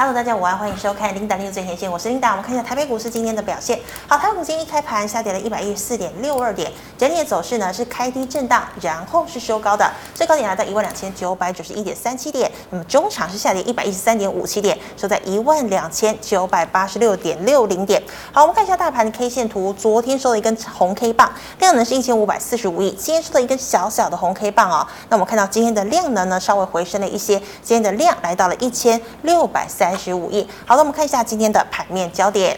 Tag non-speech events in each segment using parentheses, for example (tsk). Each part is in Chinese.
Hello，大家午安，欢迎收看《琳达新闻最前线》，我是琳达。我们看一下台北股市今天的表现。好，台北股今天一开盘下跌了一百一十四点六二点，整体的走势呢是开低震荡，然后是收高的，最高点来到一万两千九百九十一点三七点。那么中场是下跌一百一十三点五七点，收在一万两千九百八十六点六零点。好，我们看一下大盘的 K 线图，昨天收了一根红 K 棒，量能是一千五百四十五亿，今天收了一根小小的红 K 棒哦。那我们看到今天的量能呢稍微回升了一些，今天的量来到了一千六百三。三十五亿。好了，我们看一下今天的盘面焦点。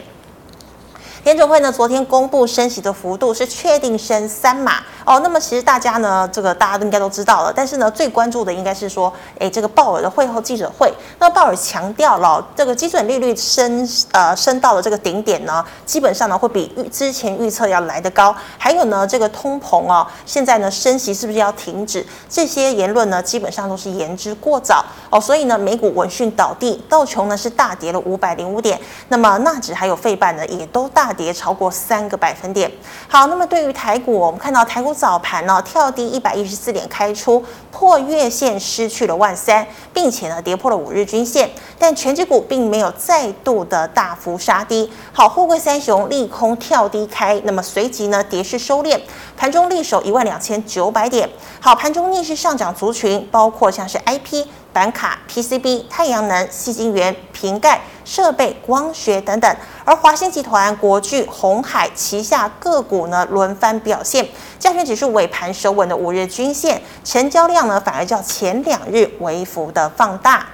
联准会呢，昨天公布升息的幅度是确定升三码哦。那么其实大家呢，这个大家都应该都知道了。但是呢，最关注的应该是说，诶，这个鲍尔的会后记者会。那鲍尔强调了，这个基准利率升呃升到了这个顶点呢，基本上呢会比预之前预测要来得高。还有呢，这个通膨哦，现在呢升息是不是要停止？这些言论呢，基本上都是言之过早哦。所以呢，美股闻讯倒地，道琼呢是大跌了五百零五点。那么纳指还有费半呢，也都大。跌超过三个百分点。好，那么对于台股，我们看到台股早盘呢跳低一百一十四点开出，破月线失去了万三，并且呢跌破了五日均线。但全指股并没有再度的大幅杀低。好，货柜三雄利空跳低开，那么随即呢跌势收敛，盘中力守一万两千九百点。好，盘中逆势上涨族群包括像是 IP。板卡、PCB、太阳能、矽晶圆、瓶盖、设备、光学等等，而华兴集团、国巨、红海旗下个股呢轮番表现，加权指数尾盘收稳的五日均线，成交量呢反而较前两日微幅的放大。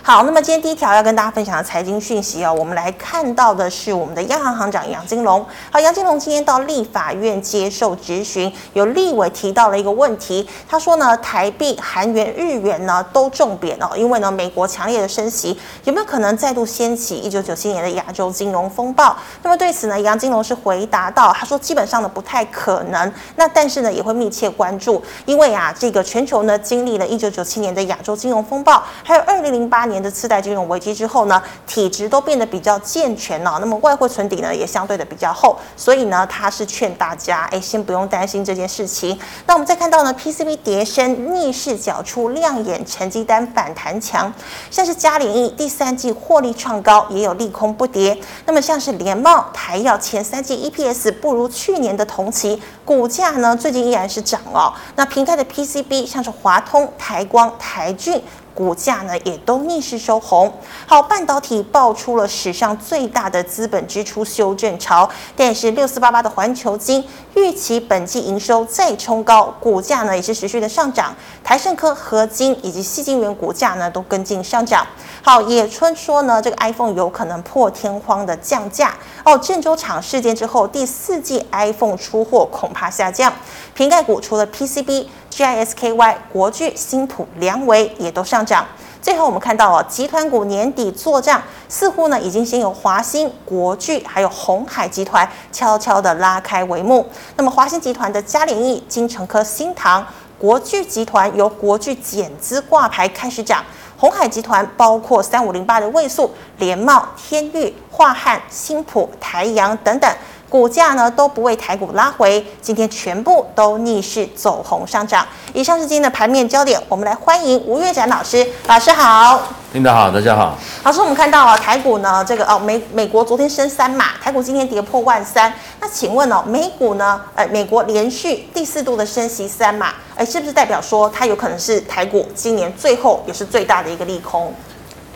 好，那么今天第一条要跟大家分享的财经讯息哦，我们来看到的是我们的央行行长杨金龙。好，杨金龙今天到立法院接受质询，有立委提到了一个问题，他说呢，台币、韩元、日元呢都重贬哦，因为呢美国强烈的升息，有没有可能再度掀起一九九七年的亚洲金融风暴？那么对此呢，杨金龙是回答到，他说基本上呢不太可能，那但是呢也会密切关注，因为啊这个全球呢经历了一九九七年的亚洲金融风暴，还有二零零八年。的次贷金融危机之后呢，体质都变得比较健全了，那么外汇存底呢也相对的比较厚，所以呢他是劝大家，哎，先不用担心这件事情。那我们再看到呢，PCB 跌升，逆势缴出亮眼成绩单反弹强，像是嘉联益第三季获利创高，也有利空不跌。那么像是联茂、台耀前三季 EPS 不如去年的同期，股价呢最近依然是涨哦。那平台的 PCB 像是华通、台光、台俊。股价呢也都逆势收红。好，半导体爆出了史上最大的资本支出修正潮，但是六四八八的环球金预期本季营收再冲高，股价呢也是持续的上涨。台胜科、合晶以及矽晶圆股价呢都跟进上涨。好，野村说呢，这个 iPhone 有可能破天荒的降价。哦，郑州厂事件之后，第四季 iPhone 出货恐怕下降。瓶盖股除了 PCB。GISKY、国巨、新普、良维也都上涨。最后我们看到哦，集团股年底做账，似乎呢已经先由华新、国巨还有鸿海集团悄悄的拉开帷幕。那么华新集团的嘉联益、金城科、新唐；国巨集团由国巨减资挂牌开始涨。鸿海集团包括三五零八的位数、联茂、天域、化汉、新普、台阳等等。股价呢都不为台股拉回，今天全部都逆势走红上涨。以上是今天的盘面焦点，我们来欢迎吴月展老师。老师好，听得好，大家好。老师，我们看到啊，台股呢这个哦美美国昨天升三码，台股今天跌破万三。那请问哦，美股呢？呃，美国连续第四度的升息三码，哎，是不是代表说它有可能是台股今年最后也是最大的一个利空？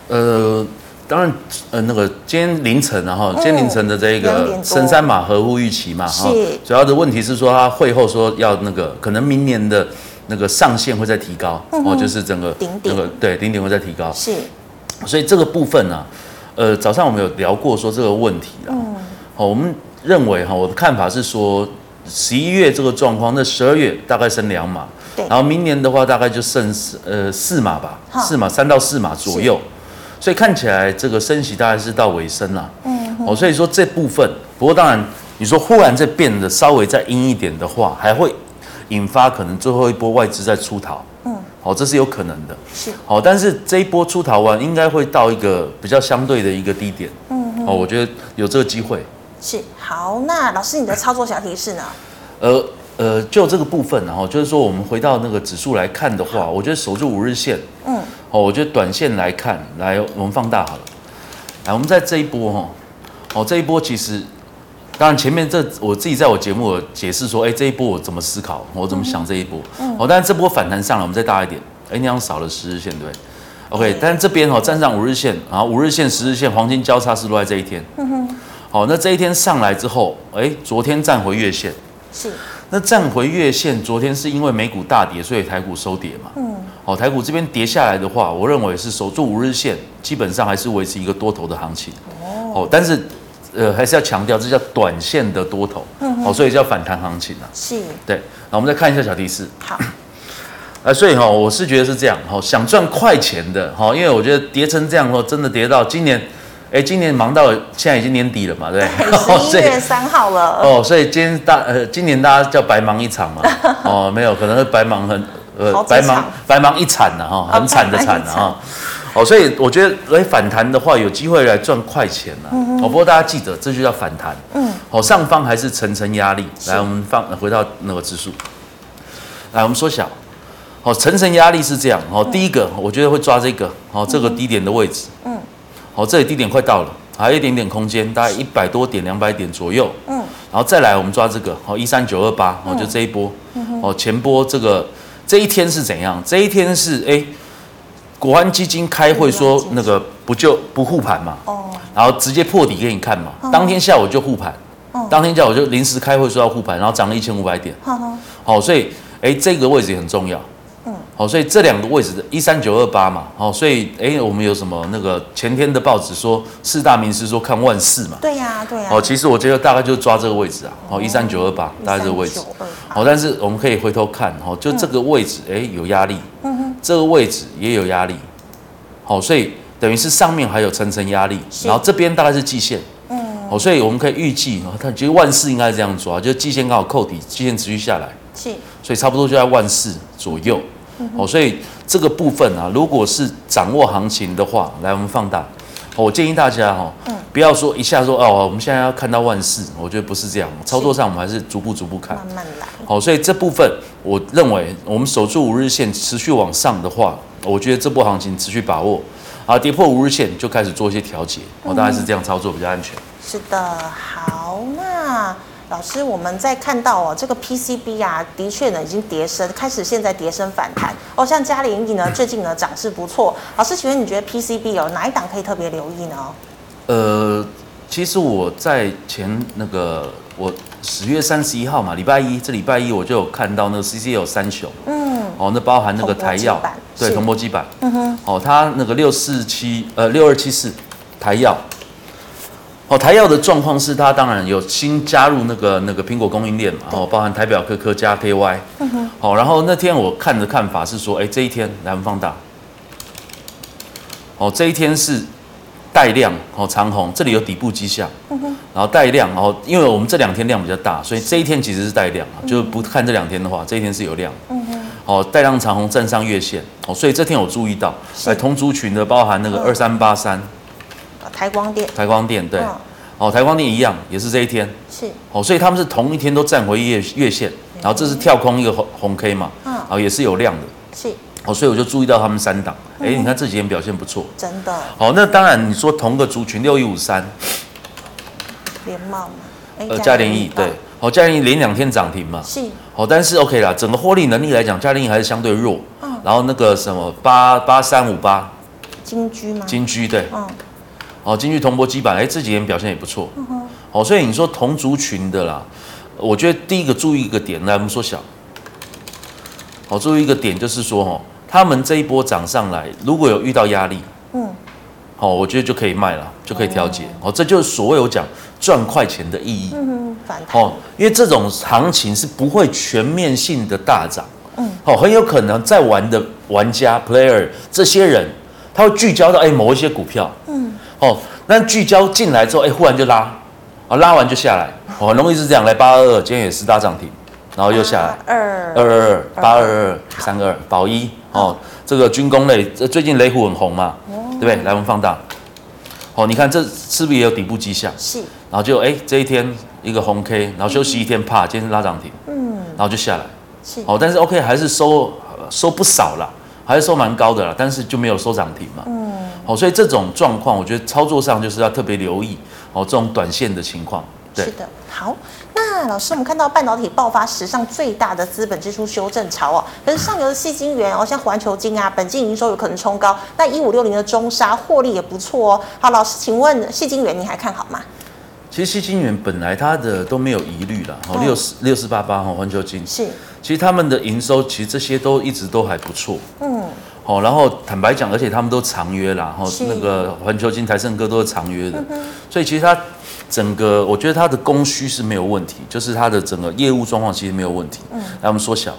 呃。当然，呃，那个今天凌晨然后今天凌晨的这个升三码合乎预期嘛，哈，主要的问题是说他会后说要那个可能明年的那个上限会再提高，哦，就是整个那个对顶点会再提高，是，所以这个部分呢，呃，早上我们有聊过说这个问题了，嗯，好，我们认为哈，我的看法是说十一月这个状况，那十二月大概升两码，对，然后明年的话大概就剩四呃四码吧，四码三到四码左右。所以看起来这个升息大概是到尾声了，嗯，哦，所以说这部分，不过当然你说忽然再变得稍微再阴一点的话，还会引发可能最后一波外资在出逃，嗯，好，这是有可能的，是，好，但是这一波出逃完应该会到一个比较相对的一个低点，嗯，哦，我觉得有这个机会，是，好，那老师你的操作小提示呢？呃，呃，就这个部分，然后就是说，我们回到那个指数来看的话，我觉得守住五日线，嗯，哦，我觉得短线来看，来我们放大好了，来，我们在这一波哈，哦，这一波其实，当然前面这我自己在我节目有解释说，哎，这一波我怎么思考，我怎么想这一波，嗯，哦，但是这波反弹上来，我们再大一点，哎，那样少了十日线，对，OK，但是这边哦站上五日线，然后五日线、十日线黄金交叉是落在这一天，嗯哼，好，那这一天上来之后，哎，昨天站回月线，是。那站回月线，昨天是因为美股大跌，所以台股收跌嘛。嗯。好，台股这边跌下来的话，我认为是守住五日线，基本上还是维持一个多头的行情。哦。但是，呃，还是要强调，这叫短线的多头。嗯。哦，所以叫反弹行情啊。是。对。那我们再看一下小提示。好。(clears throat) 啊，所以哈，我是觉得是这样。哈，想赚快钱的，哈，因为我觉得跌成这样，哈，真的跌到今年。哎，今年忙到现在已经年底了嘛，对不对？(laughs) 十一月三号了。哦，所以今天大呃，今年大家叫白忙一场嘛。(laughs) 哦，没有，可能是白忙很呃，白忙白忙一场呢哈，很惨的惨呢哈。哦，所以我觉得来反弹的话，有机会来赚快钱呢。哦，不过大家记得，这就叫反弹。嗯。哦，上方还是层层压力。来，我们放回到那个指数。来，我们缩小。哦，层层压力是这样。哦，第一个，我觉得会抓这个。哦，这个低点的位置。嗯。好，这里低点快到了，还有一点点空间，大概一百多点、两百点左右。嗯，然后再来，我们抓这个，好，一三九二八，哦，就这一波。哦，前波这个这一天是怎样？这一天是哎，国安基金开会说那个不就不护盘嘛？哦，然后直接破底给你看嘛。当天下午就护盘，当天下午就临时开会说要护盘，然后涨了一千五百点。好，所以哎，这个位置也很重要。好，所以这两个位置的一三九二八嘛，好，所以哎，我们有什么那个前天的报纸说四大名师说看万四嘛，对呀，对呀，哦，其实我觉得大概就抓这个位置啊，好，一三九二八大概这个位置，好，但是我们可以回头看，哦，就这个位置，哎，有压力，嗯哼，这个位置也有压力，好，所以等于是上面还有层层压力，然后这边大概是季线，嗯，好，所以我们可以预计，它其实万四应该是这样抓，就季线刚好扣底，季线持续下来，是，所以差不多就在万四左右。哦，所以这个部分啊，如果是掌握行情的话，来我们放大。我建议大家哈，不要说一下说哦，我们现在要看到万四，我觉得不是这样。操作上我们还是逐步逐步看，慢慢来。好，所以这部分我认为我们守住五日线持续往上的话，我觉得这波行情持续把握。啊，跌破五日线就开始做一些调节，我大概是这样操作比较安全。是的，好，那。老师，我们在看到哦，这个 PCB 啊，的确呢已经跌升，开始现在跌升反弹哦。像嘉联益呢，最近呢涨势不错。老师，请问你觉得 PCB 有哪一档可以特别留意呢？呃，其实我在前那个我十月三十一号嘛，礼拜一，这礼拜一我就有看到那个 CCL 三雄，嗯，哦，那包含那个台药，对，铜箔基板，嗯哼，哦，它那个六四七呃六二七四台燿。哦，台药的状况是，它当然有新加入那个那个苹果供应链嘛，哦，包含台表科科加 KY，好，然后那天我看的看法是说，哎，这一天来我们放大，哦，这一天是带量，哦，长红，这里有底部迹象，然后带量，然后因为我们这两天量比较大，所以这一天其实是带量，就不看这两天的话，这一天是有量，哦，带量长虹站上月线，哦，所以这天我注意到，哎，同族群的包含那个二三八三。台光电，台光电对，哦，台光电一样，也是这一天，是，哦，所以他们是同一天都站回月月线，然后这是跳空一个红红 K 嘛，嗯，然后也是有量的，是，哦，所以我就注意到他们三档，哎，你看这几天表现不错，真的，好，那当然你说同个族群六一五三，联茂嘛，呃，嘉联益对，好，嘉联益连两天涨停嘛，是，好，但是 OK 啦，整个获利能力来讲，嘉联益还是相对弱，嗯，然后那个什么八八三五八，金居吗？金居对，嗯。哦，金居铜箔基板，哎，这几年表现也不错。哦，所以你说同族群的啦，我觉得第一个注意一个点，来我们缩小。好，注意一个点就是说，哦，他们这一波涨上来，如果有遇到压力，嗯，好，我觉得就可以卖了，就可以调节。哦，这就是所谓我讲赚快钱的意义。嗯哼，反弹。哦，因为这种行情是不会全面性的大涨。嗯。哦，很有可能在玩的玩家 player 这些人，他会聚焦到哎某一些股票。嗯。哦，那聚焦进来之后，哎，忽然就拉，啊，拉完就下来，哦，很容易是这样。来八二二，今天也是大涨停，然后又下来。二二二二八二二三个二保一，哦，这个军工类，这最近雷虎很红嘛，对不对？来，我们放大，哦，你看这是不是也有底部迹象？是，然后就哎，这一天一个红 K，然后休息一天，啪，今天是拉涨停，嗯，然后就下来，是。哦，但是 OK 还是收收不少啦，还是收蛮高的啦，但是就没有收涨停嘛，嗯，好，所以这种状况，我觉得操作上就是要特别留意哦，这种短线的情况，对，是的，好。那老师，我们看到半导体爆发史上最大的资本支出修正潮哦，可是上游的矽晶元哦，像环球晶啊，本季营收有可能冲高。那一五六零的中沙获利也不错哦。好，老师，请问矽晶元你还看好吗？其实矽晶圆本来它的都没有疑虑了，哦，六四六四八八哈，环球晶是，其实他们的营收其实这些都一直都还不错，嗯，好，然后坦白讲，而且他们都长约啦，然后那个环球金、台盛哥都是长约的，嗯、所以其实它。整个我觉得它的供需是没有问题，就是它的整个业务状况其实没有问题。嗯，来我们缩小，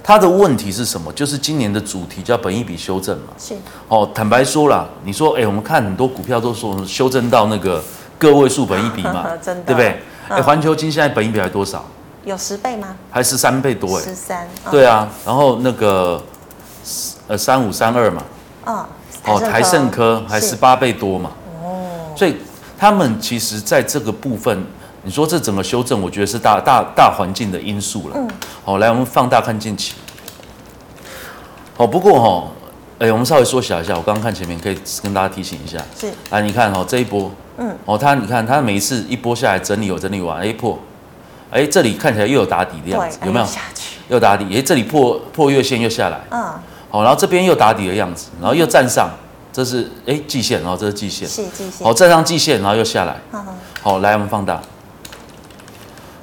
它的问题是什么？就是今年的主题叫本益比修正嘛。是。哦，坦白说啦，你说，哎，我们看很多股票都说修正到那个个位数本益比嘛，(laughs) 真的，(laughs) 对不对？哎，环球金现在本益比还多少？有十倍吗？还是三倍多？哎，十三。对啊，然后那个呃三五三二嘛。哦。哦，台盛科还十八倍多嘛。哦。所以。他们其实在这个部分，你说这整个修正，我觉得是大大大环境的因素了。嗯。好，来我们放大看近期。好，不过哈，哎，我们稍微缩小一下，我刚刚看前面可以跟大家提醒一下。是。来，你看哈，这一波，嗯，哦，它你看它每一次一波下来整理，有整理完，哎破，哎这里看起来又有打底的样子，有没有？下去。又打底，哎这里破破月线又下来。嗯。好，然后这边又打底的样子，然后又站上。这是哎季线，然后这是季线，是季线。好，站上季线，然后又下来。好，好，来我们放大。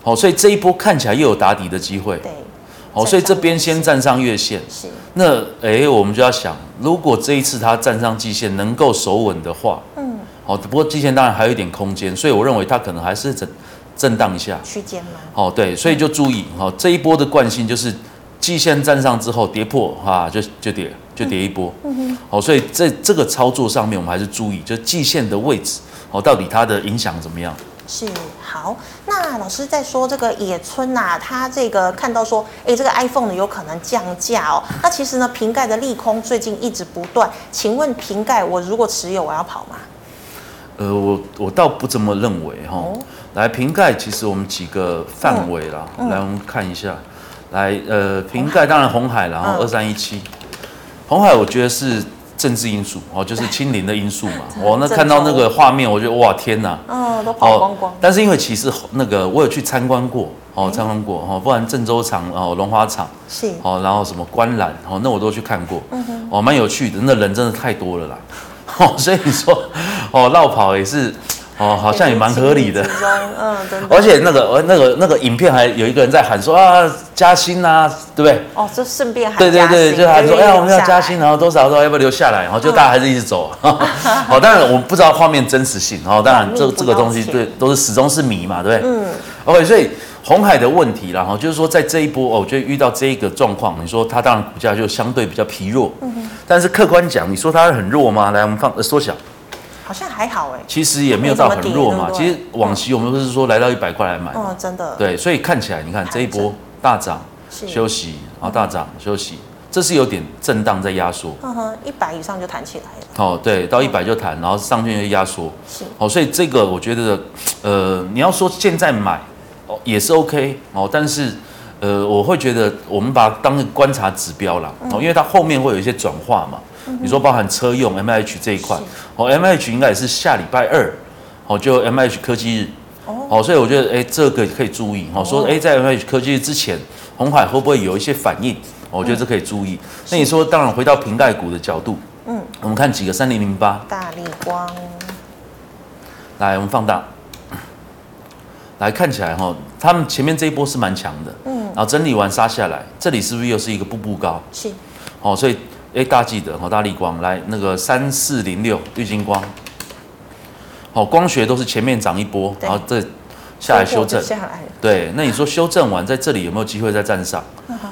好，所以这一波看起来又有打底的机会。对。好，所以这边先站上月线。是。那哎，我们就要想，如果这一次它站上季线能够守稳的话，嗯。好，不过季线当然还有一点空间，所以我认为它可能还是震震荡一下。区间吗？好，对，所以就注意，好，这一波的惯性就是季线站上之后跌破，哈，就就跌。就跌一波，嗯哼，好，所以在这个操作上面，我们还是注意，就季线的位置，哦，到底它的影响怎么样？是好，那老师在说这个野村呐、啊，他这个看到说，哎，这个 iPhone 呢有可能降价哦。那其实呢，瓶盖的利空最近一直不断，请问瓶盖我如果持有，我要跑吗？呃，我我倒不这么认为哈、哦。来，瓶盖其实我们几个范围啦，嗯、来我们看一下，来，呃，瓶盖当然红海，然后二三一七。红海，我觉得是政治因素哦，就是清零的因素嘛。我 (laughs) 那看到那个画面，我觉得哇天哪，嗯，都跑光光。但是因为其实那个我有去参观过哦，参观过哦，不然郑州厂哦，龙华厂是哦，然后什么观览哦，那我都去看过，哦，蛮有趣的，那人真的太多了啦，(laughs) 哦，所以你说哦，绕跑也是。哦，好像也蛮合理的，嗯，真的。(laughs) 而且那个，呃那个，那个影片还有一个人在喊说啊，加薪啊，对不对？哦，就顺便还对对对，就还说，哎呀，我们要加薪，然后多少多少，要不要留下来？然后就大家还是一直走。好，(laughs) 当然我不知道画面真实性，哦，当然这这个东西对都是始终是谜嘛，对不对？嗯。OK，所以红海的问题，然后就是说在这一波，哦，我觉得遇到这一个状况，你说它当然股价就相对比较疲弱，嗯哼。但是客观讲，你说它很弱吗？来，我们放缩小。好像还好哎，其实也没有到很弱嘛。其实往期我们不是说来到一百块来买，哦，真的。对，所以看起来你看这一波大涨休息，然后大涨休息，这是有点震荡在压缩。嗯哼，一百以上就弹起来了。哦，对，到一百就弹，然后上去就压缩。是。哦，所以这个我觉得，呃，你要说现在买哦也是 OK 哦，但是呃，我会觉得我们把它当观察指标啦，哦，因为它后面会有一些转化嘛。你说包含车用 M H 这一块，哦，M H 应该也是下礼拜二，哦，就 M H 科技日，哦，所以我觉得，哎，这个可以注意，哦，说，哎，在科技之前，红海会不会有一些反应？我觉得这可以注意。那你说，当然回到瓶盖股的角度，嗯，我们看几个三零零八，大力光，来，我们放大，来看起来哈，他们前面这一波是蛮强的，嗯，然后整理完杀下来，这里是不是又是一个步步高？是，哦，所以。哎，大家记得哦，大力光来那个三四零六绿金光，好，光学都是前面涨一波，然后这下来修正，下来对，那你说修正完在这里有没有机会再站上？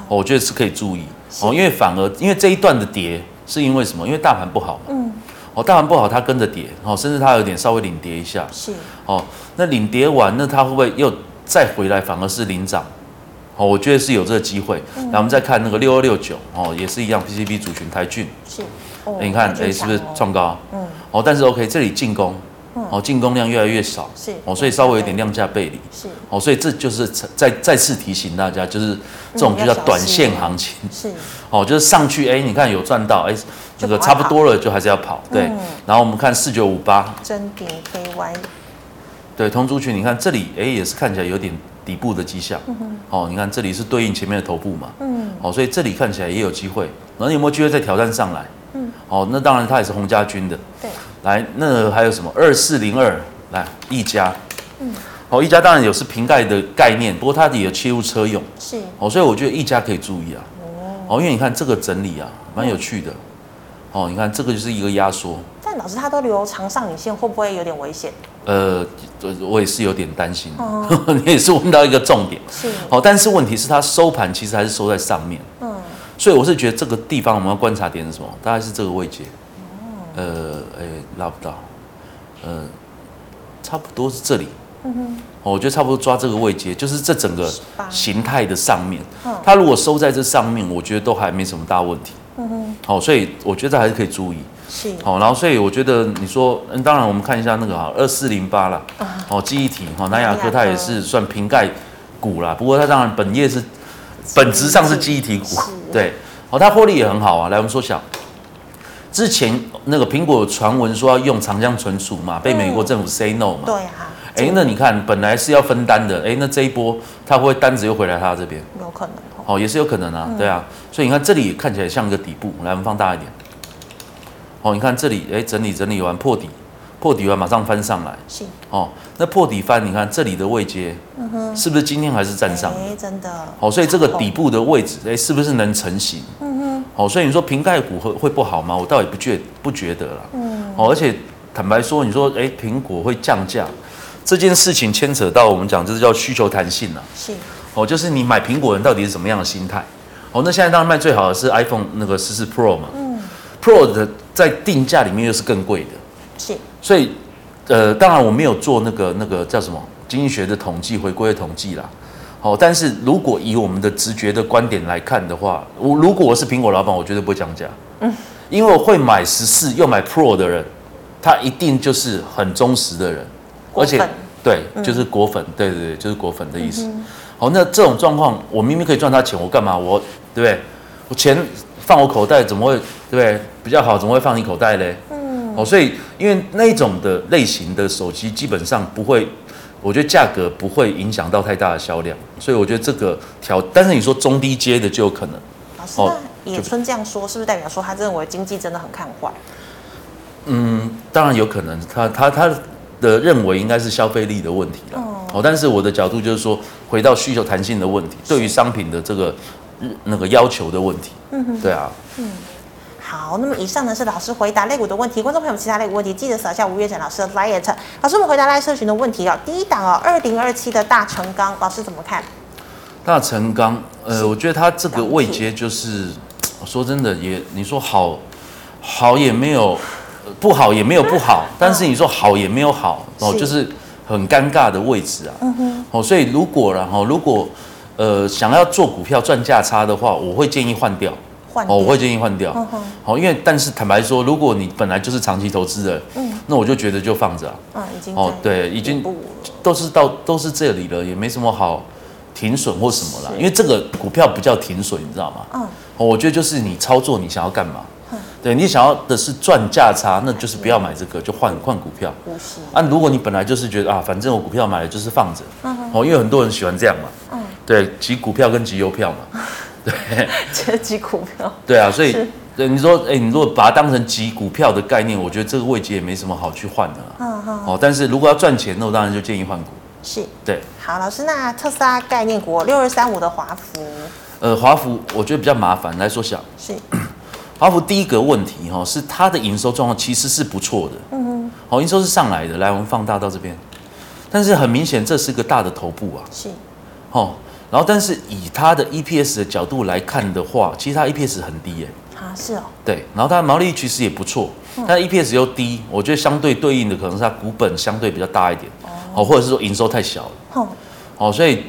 我觉得是可以注意哦，因为反而因为这一段的跌是因为什么？因为大盘不好，嗯，哦，大盘不好，它跟着跌，哦，甚至它有点稍微领跌一下，是，哦，那领跌完，那它会不会又再回来？反而是领涨？哦，我觉得是有这个机会。那、嗯、我们再看那个六二六九，哦，也是一样 PCB 族群台郡。是。哦、你看，哎、欸，是不是创高？嗯。哦，但是 OK，这里进攻，哦，进攻量越来越少，是哦，所以稍微有点量价背离，是。哦，所以这就是再再次提醒大家，就是这种就叫短线行情，是。哦，就是上去哎，你看有赚到哎，这个差不多了，就还是要跑，对。然后我们看四九五八，真顶 KY，对，同族群，你看这里哎，也是看起来有点底部的迹象，哦，你看这里是对应前面的头部嘛，嗯，哦，所以这里看起来也有机会，然后有没有机会再挑战上来？嗯，哦，那当然它也是洪家军的，对。来，那还有什么？二四零二？来，一家，嗯，好，一家当然有是瓶盖的概念，不过它也有切入车用，是，哦，所以我觉得一家可以注意啊，哦，因为你看这个整理啊，蛮有趣的，哦，你看这个就是一个压缩，但老师他都留长上影线，会不会有点危险？呃，我也是有点担心，(laughs) 你也是问到一个重点，是，哦，但是问题是它收盘其实还是收在上面，嗯，所以我是觉得这个地方我们要观察点是什么？大概是这个位阶。呃，哎，拉不到，呃，差不多是这里，嗯哼，我觉得差不多抓这个位阶，就是这整个形态的上面，它如果收在这上面，我觉得都还没什么大问题，嗯哼，好，所以我觉得还是可以注意，是，好，然后所以我觉得你说，嗯，当然我们看一下那个啊，二四零八啦，哦，记忆体，哈，南亚科它也是算瓶盖股啦，不过它当然本业是本质上是记忆体股，(laughs) 对，哦，它获利也很好啊，来我们缩小。之前那个苹果传闻说要用长江存储嘛，被美国政府 say no 嘛。对啊。哎，那你看本来是要分单的，哎，那这一波它会不会单子又回来他这边？有可能。哦，也是有可能啊，对啊。所以你看这里看起来像一个底部，来我们放大一点。哦，你看这里，哎，整理整理完破底，破底完马上翻上来。是。哦，那破底翻，你看这里的位阶，嗯哼，是不是今天还是站上？哎，真的。哦，所以这个底部的位置，哎，是不是能成型？哦，所以你说瓶盖股会会不好吗？我倒也不觉不觉得了。嗯。哦，而且坦白说，你说哎，苹果会降价这件事情牵扯到我们讲，就是叫需求弹性了。是。哦，就是你买苹果人到底是什么样的心态？哦，那现在当然卖最好的是 iPhone 那个十四 Pro 嘛。嗯。Pro 的在定价里面又是更贵的。是。所以，呃，当然我没有做那个那个叫什么经济学的统计，回归的统计啦。哦，但是如果以我们的直觉的观点来看的话，我如果我是苹果老板，我绝对不会降价。嗯，因为我会买十四又买 Pro 的人，他一定就是很忠实的人，而且对，就是果粉，对对对，就是果粉的意思。好，那这种状况，我明明可以赚他钱，我干嘛？我对不对？我钱放我口袋，怎么会对不对？比较好，怎么会放你口袋嘞？嗯，哦，所以因为那种的类型的手机基本上不会。我觉得价格不会影响到太大的销量，所以我觉得这个调，但是你说中低阶的就有可能。老师，野村这样说，是不是代表说他认为经济真的很看坏？嗯，当然有可能，他他他的认为应该是消费力的问题了。哦，哦，但是我的角度就是说，回到需求弹性的问题，对于商品的这个那个要求的问题。嗯哼，对啊。嗯。好，那么以上呢是老师回答类股的问题，观众朋友们其他类股问题记得扫一下吴月展老师的 l i a t。老师，我们回答 LINE 社群的问题哦。第一档哦，二零二七的大成钢，老师怎么看？大成钢，呃，我觉得它这个位阶就是，说真的也，你说好，好也没有，不好也没有不好，但是你说好也没有好哦，就是很尴尬的位置啊。嗯哼。哦，所以如果然后如果呃想要做股票赚价差的话，我会建议换掉。哦，我会建议换掉。好，因为但是坦白说，如果你本来就是长期投资的，嗯，那我就觉得就放着啊。嗯，已经哦，对，已经都是到都是这里了，也没什么好停损或什么了。因为这个股票不叫停损，你知道吗？嗯，我觉得就是你操作，你想要干嘛？对，你想要的是赚价差，那就是不要买这个，就换换股票。啊，如果你本来就是觉得啊，反正我股票买了就是放着，哦，因为很多人喜欢这样嘛。嗯，对，集股票跟集邮票嘛。(laughs) (laughs) 对，这挤股票。(laughs) 对啊，所以对你说，哎，你如果把它当成挤股票的概念，我觉得这个位置也没什么好去换的。嗯嗯。哦，但是如果要赚钱，那我当然就建议换股。是。对。好，老师，那特斯拉概念股六二三五的华孚。呃，华孚我觉得比较麻烦，来说想。是。(clears throat) 华孚第一个问题哈，是它的营收状况其实是不错的。嗯嗯。好，营收是上来的，来我们放大到这边，但是很明显这是个大的头部啊。是。哦。然后，但是以它的 EPS 的角度来看的话，其实它 EPS 很低耶。啊，是哦。对，然后它的毛利率其实也不错，但 EPS 又低，我觉得相对对应的可能是它股本相对比较大一点，哦，或者是说营收太小了。哦。哦，所以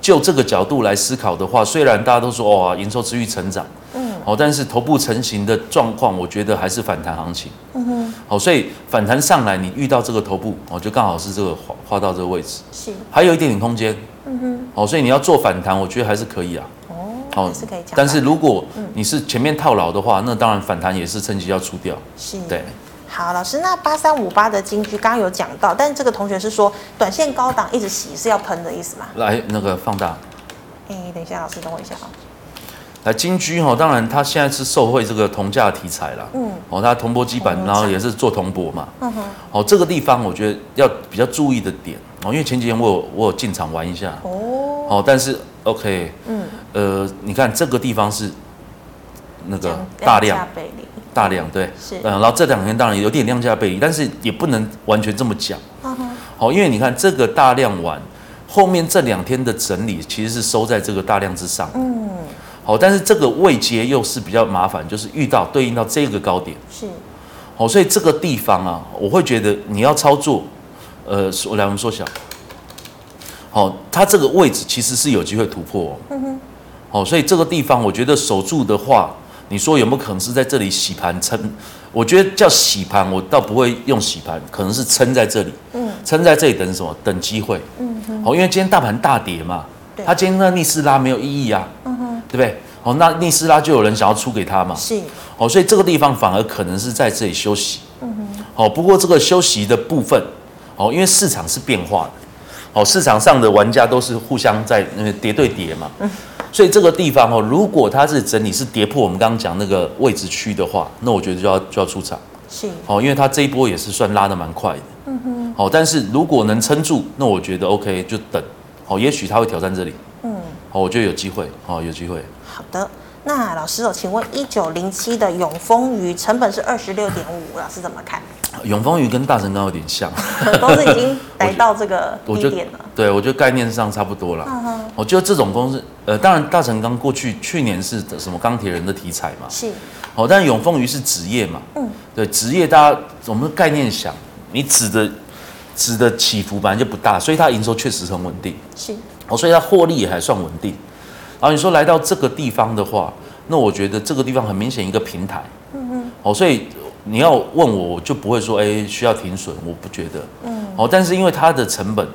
就这个角度来思考的话，虽然大家都说哇，营收持续成长，嗯，好，但是头部成型的状况，我觉得还是反弹行情。嗯哼，好，所以反弹上来，你遇到这个头部，哦，就刚好是这个画画到这个位置，是，还有一点点空间。嗯哼，好，所以你要做反弹，我觉得还是可以啊。哦，好，是可以讲。但是如果你是前面套牢的话，那当然反弹也是趁机要出掉。是，对。好，老师，那八三五八的金居刚刚有讲到，但是这个同学是说短线高档一直洗是要喷的意思吗？来，那个放大。哎，等一下，老师等我一下啊。来，金居哈，当然它现在是受惠这个铜价题材啦。嗯。哦，它铜箔基板，然后也是做铜箔嘛。嗯哼。哦，这个地方我觉得要比较注意的点哦，因为前几天我有我有进场玩一下。哦。哦，但是 OK。嗯。呃，你看这个地方是那个大量。大量对，是嗯，然后这两天当然有点量价背离，但是也不能完全这么讲。好，因为你看这个大量完，后面这两天的整理其实是收在这个大量之上。嗯，好，但是这个位阶又是比较麻烦，就是遇到对应到这个高点。是，好，所以这个地方啊，我会觉得你要操作，呃，我来我们缩小。好，它这个位置其实是有机会突破哦。嗯哼，好，所以这个地方我觉得守住的话。你说有没有可能是在这里洗盘撑？我觉得叫洗盘，我倒不会用洗盘，可能是撑在这里。嗯，撑在这里等什么？等机会。嗯哼。好，因为今天大盘大跌嘛，对它今天那逆势拉没有意义啊。嗯哼。对不对？好，那逆势拉就有人想要出给他嘛。是。好，所以这个地方反而可能是在这里休息。嗯哼。好，不过这个休息的部分，好，因为市场是变化的。哦，市场上的玩家都是互相在那个叠对叠嘛。嗯。所以这个地方哦，如果它是整理是跌破我们刚刚讲那个位置区的话，那我觉得就要就要出场。是。好，因为它这一波也是算拉的蛮快的。嗯哼。好，但是如果能撑住，那我觉得 OK 就等。好，也许它会挑战这里。嗯。好，我觉得有机会。好，有机会。好的。那老师，我请问一九零七的永丰余成本是二十六点五，老师怎么看？永丰鱼跟大成钢有点像，都是已经 (laughs) 来到这个低点了。对，我觉得概念上差不多了。我觉得这种公司，呃，当然大成钢过去去年是什么钢铁人的题材嘛。是。好，但永丰鱼是职业嘛。嗯。对，职业大家我们概念想，你指的指的起伏本来就不大，所以它营收确实很稳定。是。哦，所以它获利也还算稳定。然后你说来到这个地方的话，那我觉得这个地方很明显一个平台，嗯嗯，哦，所以你要问我，我就不会说，哎，需要停损，我不觉得，嗯，哦，但是因为它的成本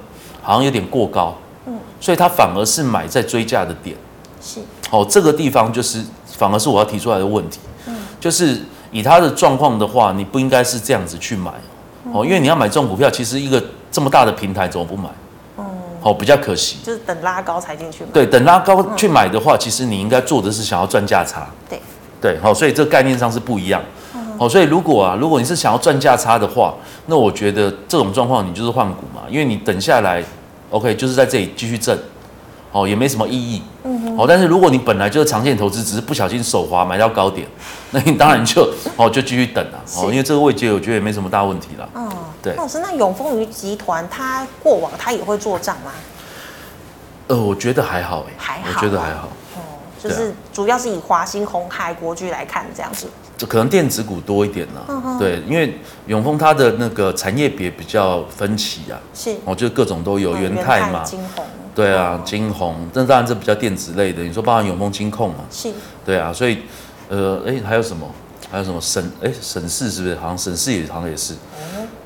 好像有点过高，嗯，所以它反而是买在追价的点，是，哦，这个地方就是反而是我要提出来的问题，嗯，就是以它的状况的话，你不应该是这样子去买，哦，因为你要买这种股票，其实一个这么大的平台怎么不买？哦，比较可惜，就是等拉高才进去买。对，等拉高去买的话，嗯、其实你应该做的是想要赚价差。对，对，好，所以这个概念上是不一样。好、嗯，所以如果啊，如果你是想要赚价差的话，那我觉得这种状况你就是换股嘛，因为你等下来，OK，就是在这里继续挣，哦，也没什么意义。嗯哼。哦，但是如果你本来就是长线投资，只是不小心手滑买到高点，(laughs) 那你当然就哦就继续等了。哦，因为这个位阶我觉得也没什么大问题了。嗯。对，老师，那永丰余集团它过往它也会做账吗？呃，我觉得还好哎，还好，我觉得还好。哦，就是主要是以华兴、鸿海、国巨来看这样子。这可能电子股多一点呢。对，因为永丰它的那个产业别比较分歧啊。是。哦，就各种都有，元泰嘛，金鸿。对啊，金鸿，那当然这比较电子类的。你说包含永丰金控嘛？是。对啊，所以呃，哎，还有什么？还有什么省？哎，省市是不是？好像省市也好像也是。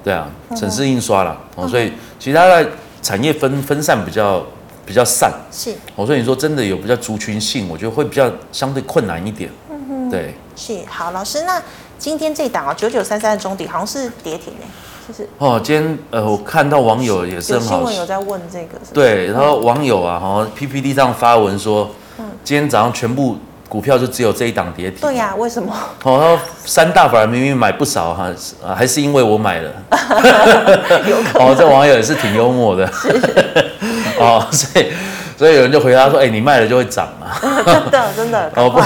对啊，城市印刷啦，哦，所以其他的产业分分散比较比较散，是，我说你说真的有比较族群性，我觉得会比较相对困难一点，对，是，好，老师，那今天这档啊，九九三三的中底好像是跌停哎，就是，哦，今天呃，我看到网友也是很好，新闻有在问这个是是，对，然后网友啊，好像 PPT 上发文说，嗯，今天早上全部。股票就只有这一档跌停。对呀、啊，为什么？哦，三大反而明明买不少哈，还是因为我买了。(laughs) 有。哦，这网友也是挺幽默的。是。(laughs) 哦，所以所以有人就回答说：“哎、欸，你卖了就会涨嘛。(laughs) ”真的真的。哦不。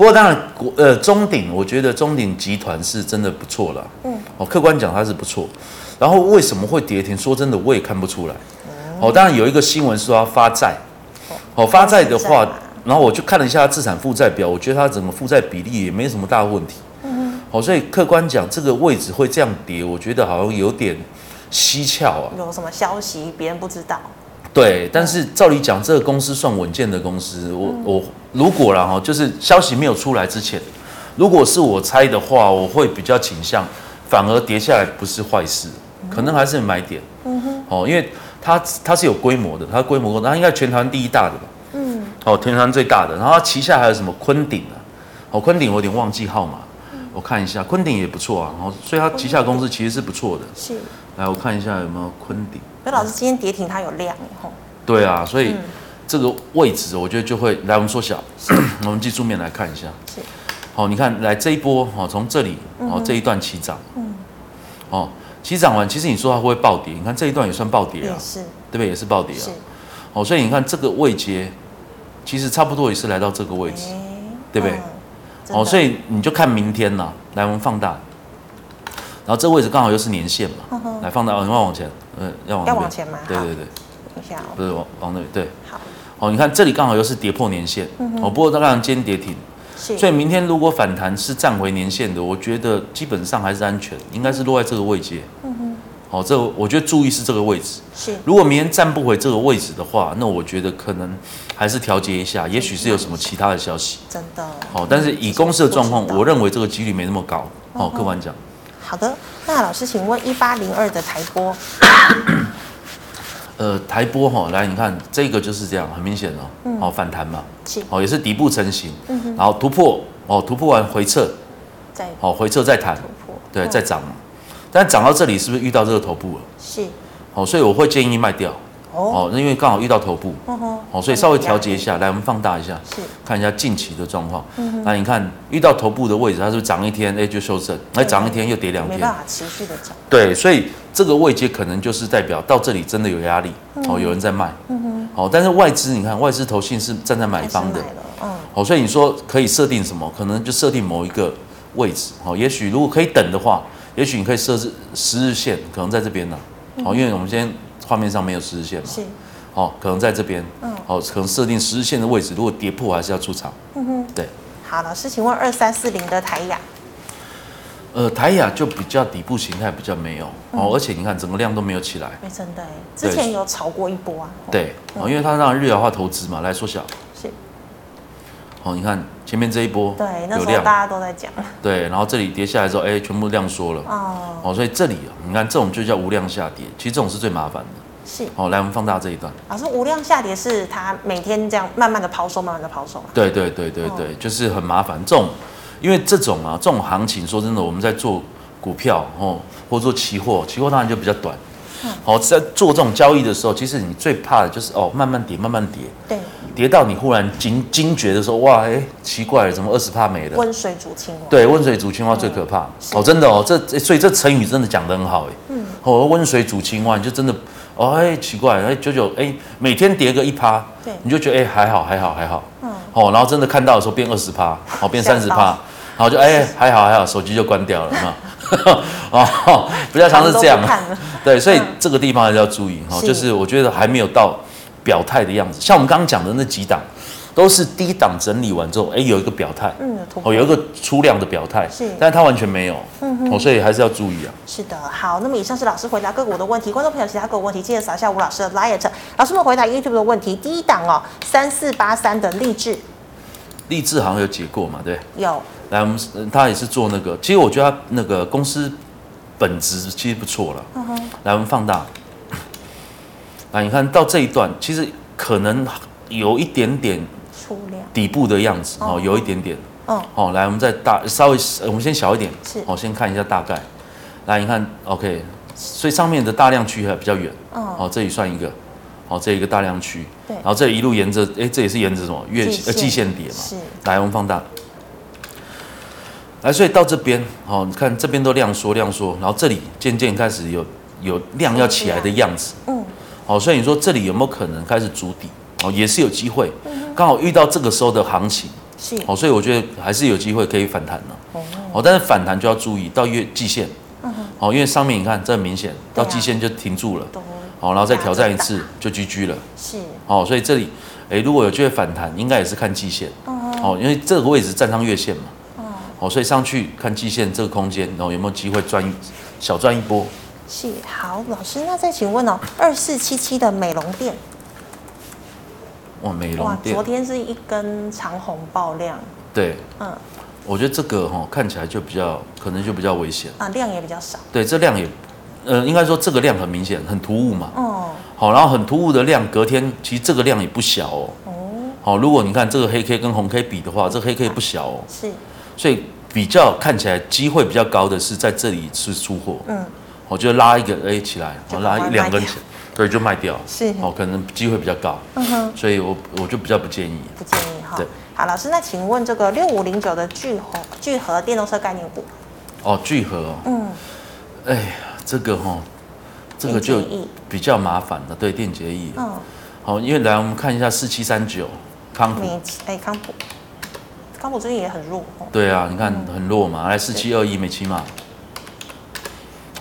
不过当然，呃，中鼎，我觉得中鼎集团是真的不错了。嗯。哦，客观讲它是不错。然后为什么会跌停？说真的，我也看不出来。哦，当然有一个新闻说要发债。哦，发债的话。然后我就看了一下资产负债表，我觉得它整个负债比例也没什么大问题。嗯哼。好，所以客观讲，这个位置会这样跌，我觉得好像有点蹊跷啊。有什么消息别人不知道？对，但是照理讲，这个公司算稳健的公司，我我如果然后就是消息没有出来之前，如果是我猜的话，我会比较倾向反而跌下来不是坏事，可能还是买点。嗯哼。哦，因为它它是有规模的，它规模它应该全台第一大的吧？嗯。哦，全台最大的，然后它旗下还有什么坤鼎啊？哦，坤鼎我有点忘记号码，我看一下，坤鼎也不错啊。然后所以它旗下公司其实是不错的。是。来，我看一下有没有坤鼎。那老师今天跌停它有量以后。对啊，所以。这个位置，我觉得就会来，我们缩小，(coughs) 我们技术面来看一下。是，好，你看，来这一波，哦，从这里，哦，这一段起涨，嗯，哦，起涨完，其实你说它会不会暴跌？你看这一段也算暴跌啊，是，对不对？也是暴跌啊。是，哦，所以你看这个位阶，其实差不多也是来到这个位置，对不对？哦，所以你就看明天了。来，我们放大，然后这位置刚好又是年线嘛，来放大，哦，你要往前，嗯，要往要往前吗？对对对，等一下哦，不是往往那里，对，好。哦，你看这里刚好又是跌破年线，嗯、哦，不过它刚刚今天跌停，所以明天如果反弹是站回年线的，我觉得基本上还是安全，应该是落在这个位阶。嗯哼，好、哦，这个、我觉得注意是这个位置。是，如果明天站不回这个位置的话，那我觉得可能还是调节一下，也许是有什么其他的消息。真的。好、哦，但是以公司的状况，我认为这个几率没那么高。哦，客观讲。好的，那老师，请问一八零二的台波。(coughs) 呃，台波哈，来你看这个就是这样，很明显哦，嗯、哦反弹嘛，是。哦也是底部成型，嗯、然后突破哦突破完回撤，再哦回撤再弹，突破。对、嗯、再涨，但涨到这里是不是遇到这个头部了？是，哦所以我会建议卖掉。哦，那因为刚好遇到头部，哦，所以稍微调节一下。来，我们放大一下，是看一下近期的状况。那你看遇到头部的位置，它是不是涨一天，哎，就修正，哎，涨一天又跌两天，没办法持续的涨。对，所以这个位阶可能就是代表到这里真的有压力，哦，有人在卖，嗯哼，哦，但是外资你看外资投信是站在买方的，嗯，哦，所以你说可以设定什么？可能就设定某一个位置，好，也许如果可以等的话，也许你可以设置十日线，可能在这边呢，好，因为我们今天。画面上没有十日线嘛？是，哦，可能在这边，嗯，哦，可能设定十日线的位置，如果跌破还是要出场。嗯哼，对。好，老师，请问二三四零的台亚，呃，台亚就比较底部形态比较没有，哦，而且你看整个量都没有起来。没真的，之前有炒过一波啊。对，哦，因为它让日亚化投资嘛，来缩小。是。哦，你看前面这一波，对，那时候大家都在讲。对，然后这里跌下来之后，哎，全部量缩了。哦。哦，所以这里啊，你看这种就叫无量下跌，其实这种是最麻烦的。是。好，来我们放大这一段。老师，无量下跌是它每天这样慢慢的抛售，慢慢的抛售。对对对对对，就是很麻烦。这种，因为这种啊，这种行情，说真的，我们在做股票哦，或者做期货，期货当然就比较短。好，在做这种交易的时候，其实你最怕的就是哦，慢慢跌，慢慢跌。对。跌到你忽然惊惊觉的时候，哇，哎，奇怪了，怎么二十帕没了？温水煮青蛙。对，温水煮青蛙最可怕。哦，真的哦，这所以这成语真的讲得很好哎。嗯。哦，温水煮青蛙，你就真的，哦，哎，奇怪，哎，九九，哎，每天跌个一趴，对，你就觉得哎，还好，还好，还好。嗯。哦，然后真的看到的时候变二十趴，哦，变三十趴，然后就哎，还好，还好，手机就关掉了哈。(laughs) 哦，比较常是这样。(laughs) 对，所以这个地方还是要注意哈，就是我觉得还没有到表态的样子。像我们刚刚讲的那几档，都是低档整理完之后，哎，有一个表态，嗯，哦，有一个出量的表态，是，但是它完全没有，嗯哼，哦，所以还是要注意啊。是的，好，那么以上是老师回答个股的问题，观众朋友其他个股问题，记得扫一下吴老师的 liet。老师们回答 YouTube 的问题，第一档哦，三四八三的立志，立志好像有解过嘛，对，有。来，我们他也是做那个，其实我觉得他那个公司本质其实不错了。嗯哼。来，我们放大。(coughs) 来，你看到这一段，其实可能有一点点底部的样子哦，有一点点。嗯。好，来，我们再大稍微，我们先小一点。是。好，先看一下大概。来，你看，OK，所以上面的大量区还比较远。嗯。哦，这里算一个。哦，这一个大量区。对。然后这一路沿着，哎，这也是沿着什么月呃季线跌嘛。是。来，我们放大。来，所以到这边，哦，你看这边都量缩量缩，然后这里渐渐开始有有量要起来的样子，嗯，好，所以你说这里有没有可能开始筑底？哦，也是有机会，刚好遇到这个时候的行情，是，哦，所以我觉得还是有机会可以反弹的，哦，但是反弹就要注意到月季线，嗯，哦，因为上面你看这很明显到季线就停住了，好，然后再挑战一次就 GG 了，是，哦，所以这里，哎，如果有机会反弹，应该也是看季线，哦，因为这个位置站上月线嘛。哦，所以上去看季线这个空间，然后有没有机会赚一小赚一波？是，好，老师，那再请问哦，二四七七的美容店，哇，美容店，昨天是一根长红爆量。对，嗯，我觉得这个哈看起来就比较可能就比较危险啊，量也比较少。对，这量也，呃，应该说这个量很明显，很突兀嘛。哦。好，然后很突兀的量，隔天其实这个量也不小哦。哦。好，如果你看这个黑 K 跟红 K 比的话，这个黑 K 不小哦。是。所以比较看起来机会比较高的是在这里是出货。嗯。我就拉一个 A 起来，我拉一两根起来，对，就卖掉。是。哦，可能机会比较高。嗯哼。所以我我就比较不建议。不建议哈。对。好，老师，那请问这个六五零九的聚合聚合电动车概念股？哦，聚合哦。嗯。哎呀，这个哈，这个就比较麻烦了。对，电解液。嗯。好，因为来我们看一下四七三九康普。哎，康普。康普最近也很弱。对啊，你看很弱嘛。来四七二一美琪嘛。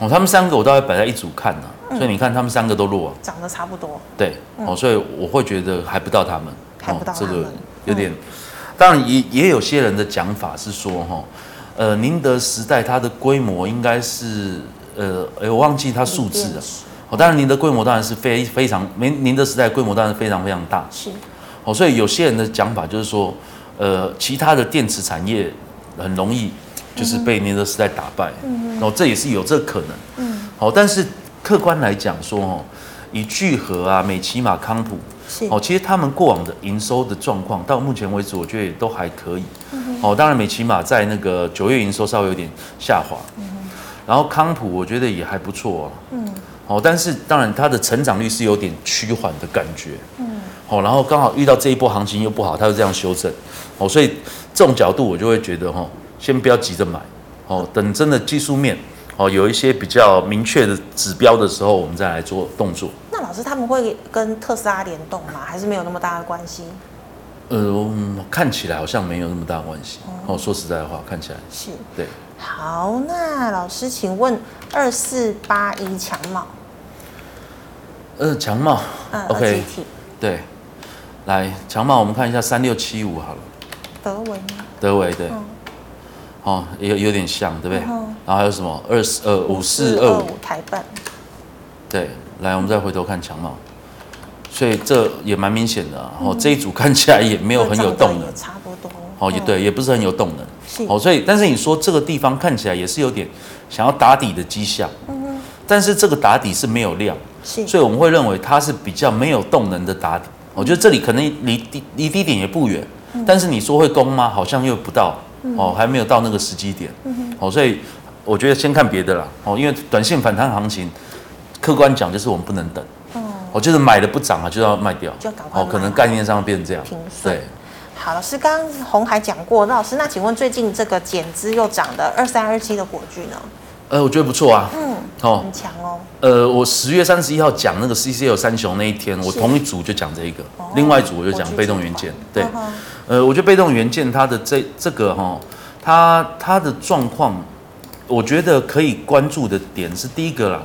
哦，他们三个我都要摆在一组看呢，所以你看他们三个都弱。长得差不多。对。哦，所以我会觉得还不到他们。还不到这个有点。当然也也有些人的讲法是说哈，呃，宁德时代它的规模应该是呃，哎我忘记它数字了。哦，当然宁德规模当然是非非常，宁宁德时代规模当然非常非常大。是。哦，所以有些人的讲法就是说，呃，其他的电池产业很容易就是被宁德时代打败。嗯。然后这也是有这个可能。嗯。好，但是客观来讲说哦，以聚合啊、美琪玛、康普。哦，其实他们过往的营收的状况，到目前为止，我觉得也都还可以。嗯哦，当然美琪玛在那个九月营收稍微有点下滑。然后康普我觉得也还不错哦。嗯。哦，但是当然它的成长率是有点趋缓的感觉。嗯。哦，然后刚好遇到这一波行情又不好，它就这样修正。哦，所以这种角度我就会觉得哈，先不要急着买。哦，等真的技术面哦有一些比较明确的指标的时候，我们再来做动作。那老师，他们会跟特斯拉联动吗？还是没有那么大的关系？呃，看起来好像没有那么大的关系。哦，说实在的话，看起来是。对。好，那老师，请问二四八一强茂。呃，强茂。嗯，OK。对。来，强茂，我们看一下三六七五好了。德维吗？德维对。哦，有有点像，对不对？然后还有什么？二四呃五四二五台半。对。来，我们再回头看强茂，所以这也蛮明显的。然后这一组看起来也没有很有动能，差不多。哦，也对，也不是很有动能。是。哦，所以但是你说这个地方看起来也是有点想要打底的迹象。但是这个打底是没有量，是。所以我们会认为它是比较没有动能的打底。我觉得这里可能离低离低点也不远，但是你说会攻吗？好像又不到。哦，还没有到那个时机点。哦，所以我觉得先看别的啦。哦，因为短线反弹行情。客观讲，就是我们不能等。哦，就是买了不涨啊，就要卖掉。就。哦，可能概念上变成这样。对。好，老师刚刚红海讲过，那老师，那请问最近这个减资又涨的二三二七的国巨呢？呃，我觉得不错啊。嗯。哦。很强哦。呃，我十月三十一号讲那个 CCL 三雄那一天，我同一组就讲这一个，另外一组我就讲被动元件。对。呃，我觉得被动元件它的这这个哈，它它的状况，我觉得可以关注的点是第一个啦。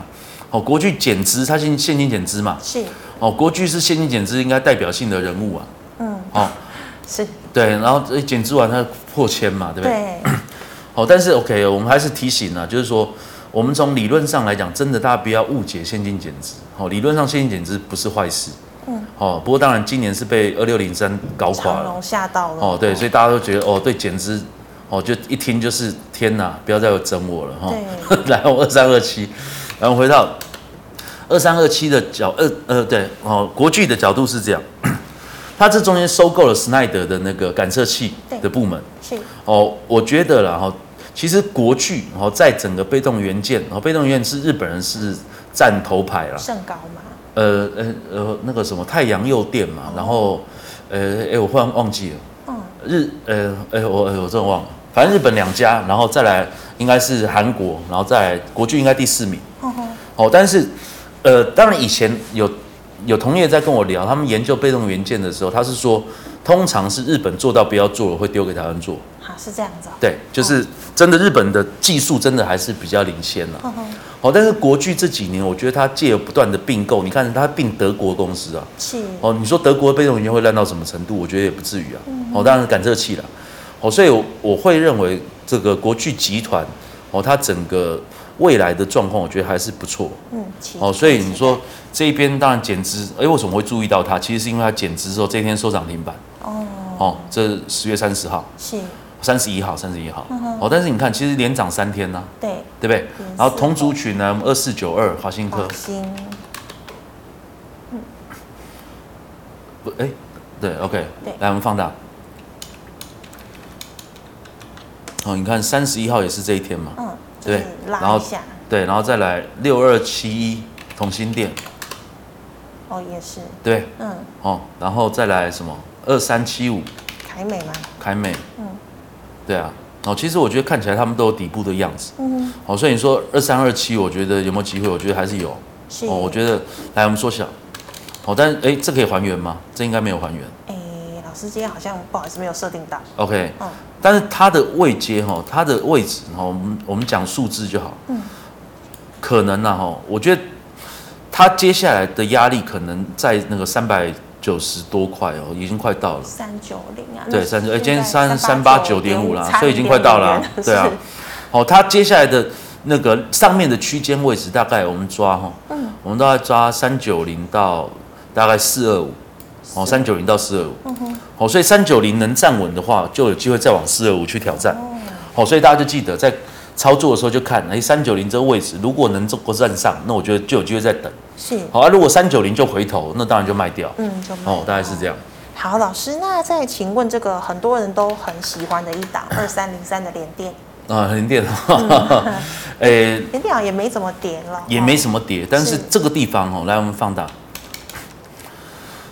哦，国巨减资，它现现金减资嘛？是。哦，国巨是现金减资，应该代表性的人物啊。嗯。哦，是。对，然后减资完它破千嘛，对不对？对。哦，但是 OK，我们还是提醒啊，就是说，我们从理论上来讲，真的大家不要误解现金减值。好，理论上现金减值不是坏事。嗯。哦，不过当然今年是被二六零三搞垮了。吓到了。哦，对，所以大家都觉得哦，对减值，哦，就一听就是天哪，不要再整我了哈。对。(laughs) 然后二三二七。然后回到二三二七的角，二呃，对哦，国巨的角度是这样，他这中间收购了施耐德的那个感测器的部门，是哦，我觉得啦哈，其实国巨哦，在整个被动元件，哦，被动元件是日本人是占头牌了，盛高嘛，呃呃呃，那个什么太阳诱电嘛，然后呃哎，我忽然忘记了，嗯，日呃哎我我真的忘了，反正日本两家，然后再来应该是韩国，然后再来国巨应该第四名。哦，但是，呃，当然以前有有同业在跟我聊，他们研究被动元件的时候，他是说，通常是日本做到不要做了，会丢给台湾做。好，是这样子。对，就是真的，日本的技术真的还是比较领先了。哦，但是国巨这几年，我觉得它借由不断的并购，你看它并德国公司啊。是。哦，你说德国的被动元件会烂到什么程度？我觉得也不至于啊。哦，当然感测器了。哦，所以我会认为这个国巨集团，哦，它整个。未来的状况，我觉得还是不错。嗯，哦，所以你说这一边当然减资，哎，为什么会注意到它？其实是因为它减资之后，这一天收涨停板。哦，哦，这十月三十号是三十一号，三十一号。哦，但是你看，其实连涨三天呢。对，对不对？然后同族群呢，二四九二华新科。新。嗯。不，哎，对，OK，来我们放大。哦，你看三十一号也是这一天嘛，嗯，对，然后对，然后再来六二七一同心店，哦，也是，对，嗯，哦，然后再来什么二三七五凯美吗？凯美，嗯，对啊，哦，其实我觉得看起来他们都有底部的样子，嗯，哦，所以你说二三二七，我觉得有没有机会？我觉得还是有，是，哦，我觉得来我们缩小，哦，但是哎，这可以还原吗？这应该没有还原，哎，老师今天好像不好意思没有设定到，OK，嗯。但是它的位阶哈，它的位置哈，我们我们讲数字就好。嗯。可能呢哈，我觉得它接下来的压力可能在那个三百九十多块哦，已经快到了。三九零啊。对，三九，哎，今天三三八九点五啦，所以已经快到了。(laughs) 对啊。好，它接下来的那个上面的区间位置，大概我们抓哈，嗯，我们都要抓三九零到大概四二五。哦，三九零到四二五，嗯哼，哦，所以三九零能站稳的话，就有机会再往四二五去挑战。哦，所以大家就记得在操作的时候就看，哎，三九零这个位置如果能这个站上，那我觉得就有机会再等。是，好啊，如果三九零就回头，那当然就卖掉。嗯，就卖哦，大概是这样。好，老师，那再请问这个很多人都很喜欢的一档 (coughs) 二三零三的联电啊，联电，(laughs) 哎，联电好像也没怎么跌了，也没什么跌，但是这个地方哦，来我们放大。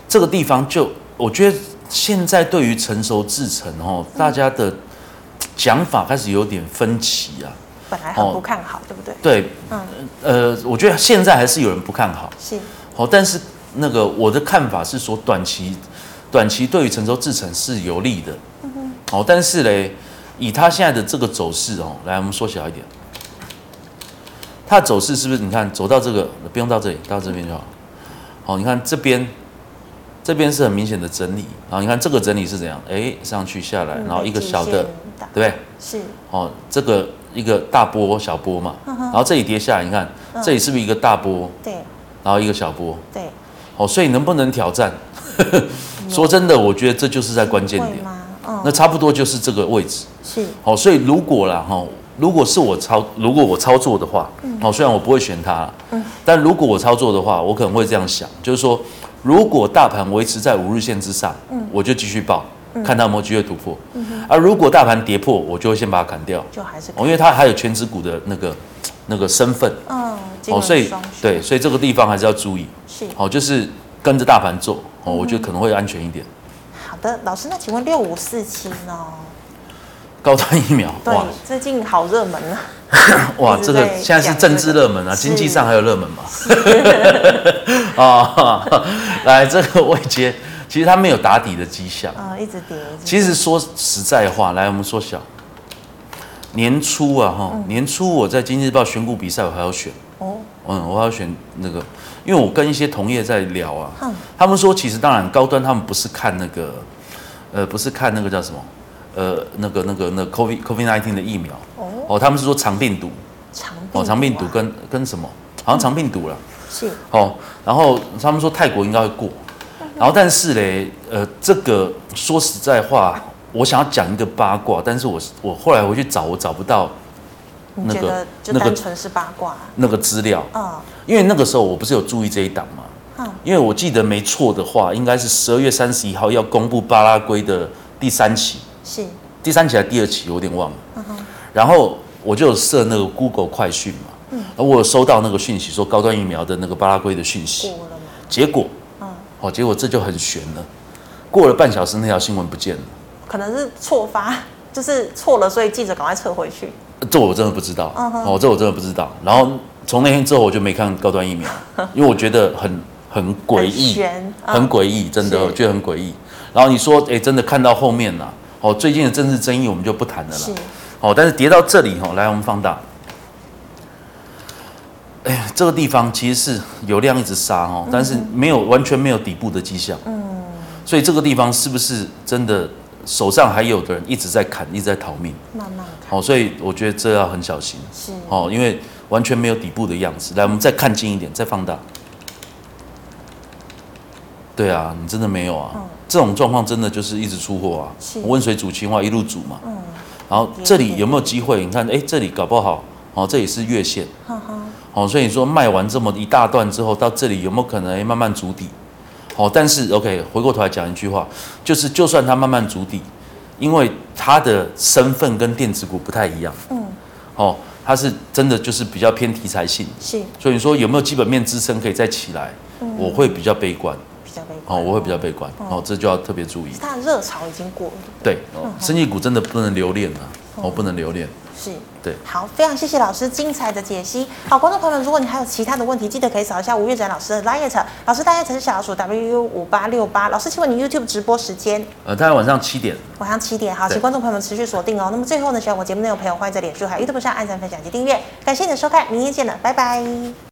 这个地方就，我觉得现在对于成熟制程哦，大家的讲法开始有点分歧啊。本来很不看好，对不对？对，嗯，呃，我觉得现在还是有人不看好。是。好，但是那个我的看法是说，短期短期对于成州制程是有利的。嗯哼。好，但是嘞，以它现在的这个走势哦，来，我们缩小一点。它的走势是不是？你看，走到这个不用到这里，到这边就好。好，你看这边。这边是很明显的整理，然后你看这个整理是怎样？哎，上去下来，然后一个小的，对不对？是。哦，这个一个大波小波嘛，然后这里跌下来，你看这里是不是一个大波？对。然后一个小波。对。哦，所以能不能挑战？(laughs) 说真的，我觉得这就是在关键点。那差不多就是这个位置。是。哦，所以如果啦哈，如果是我操，如果我操作的话，哦，虽然我不会选它，嗯，但如果我操作的话，我可能会这样想，就是说。如果大盘维持在五日线之上，嗯，我就继续抱，嗯、看它有没有机会突破。嗯哼，而如果大盘跌破，我就会先把它砍掉。就还是，哦，因为它还有权值股的那个 (tsk) 那个身份。嗯，哦，所以对，所以这个地方还是要注意。是，哦，就是跟着大盘做，哦，我觉得可能会安全一点。好的，老师，那请问六五四七呢？高端疫苗，对，最近好热门啊！(laughs) 哇，这个现在是政治热门啊，经济上还有热门吗？啊，(laughs) (laughs) 来这个位阶，其实它没有打底的迹象。啊，一直跌。其实说实在话，来我们缩小。年初啊，哈，年初我在经济日报选股比赛，我还要选。哦，嗯，我还要选那个，因为我跟一些同业在聊啊，他们说其实当然高端他们不是看那个，呃，不是看那个叫什么。呃，那个、那个、那个、COVID COVID nineteen 的疫苗。哦，哦，他们是说肠病毒，肠哦，肠病毒跟跟什么？好像肠病毒了，是。哦。然后他们说泰国应该会过，然后但是嘞，呃，这个说实在话，我想要讲一个八卦，但是我我后来回去找，我找不到那个那个单纯是八卦那个资料啊，因为那个时候我不是有注意这一档嘛，嗯，因为我记得没错的话，应该是十二月三十一号要公布巴拉圭的第三期。是第三期还是第二期，我有点忘了。Uh huh. 然后我就设那个 Google 快讯嘛，嗯，而我有收到那个讯息，说高端疫苗的那个巴拉圭的讯息。结果，嗯，哦，结果这就很悬了。过了半小时，那条新闻不见了。可能是错发，就是错了，所以记者赶快撤回去。这我真的不知道。Uh huh. 哦，这我真的不知道。然后从那天之后，我就没看高端疫苗，(laughs) 因为我觉得很很诡异，很诡异，真的，我觉得很诡异。然后你说，哎，真的看到后面了。哦，最近的政治争议我们就不谈了啦。是。哦，但是跌到这里哈，来我们放大。哎呀，这个地方其实是有量一直杀哦，但是没有完全没有底部的迹象。嗯。所以这个地方是不是真的手上还有的人一直在砍，一直在逃命？慢慢看。哦，所以我觉得这要很小心。是。哦，因为完全没有底部的样子。来，我们再看近一点，再放大。对啊，你真的没有啊？嗯、这种状况真的就是一直出货啊，温水煮青蛙一路煮嘛。嗯。然后这里有没有机会？你看，哎，这里搞不好哦，这也是月线。哈哈。哦，所以你说卖完这么一大段之后，到这里有没有可能慢慢筑底？哦，但是 OK，回过头来讲一句话，就是就算它慢慢筑底，因为它的身份跟电子股不太一样。嗯。哦，它是真的就是比较偏题材性。是。所以你说有没有基本面支撑可以再起来？嗯。我会比较悲观。哦，我会比较悲观，哦，这就要特别注意。它的热潮已经过了。对，哦，生意股真的不能留恋了，哦，不能留恋。是，对。好，非常谢谢老师精彩的解析。好，观众朋友们，如果你还有其他的问题，记得可以扫一下吴月展老师的 Light，老师 LINE 是小老鼠 WU 五八六八。老师，请问你 YouTube 直播时间？呃，大概晚上七点。晚上七点，好，请观众朋友们持续锁定哦。那么最后呢，喜欢我节目内容的朋友，欢迎在脸书还有 YouTube 上按赞、分享及订阅。感谢你的收看，明天见了，拜拜。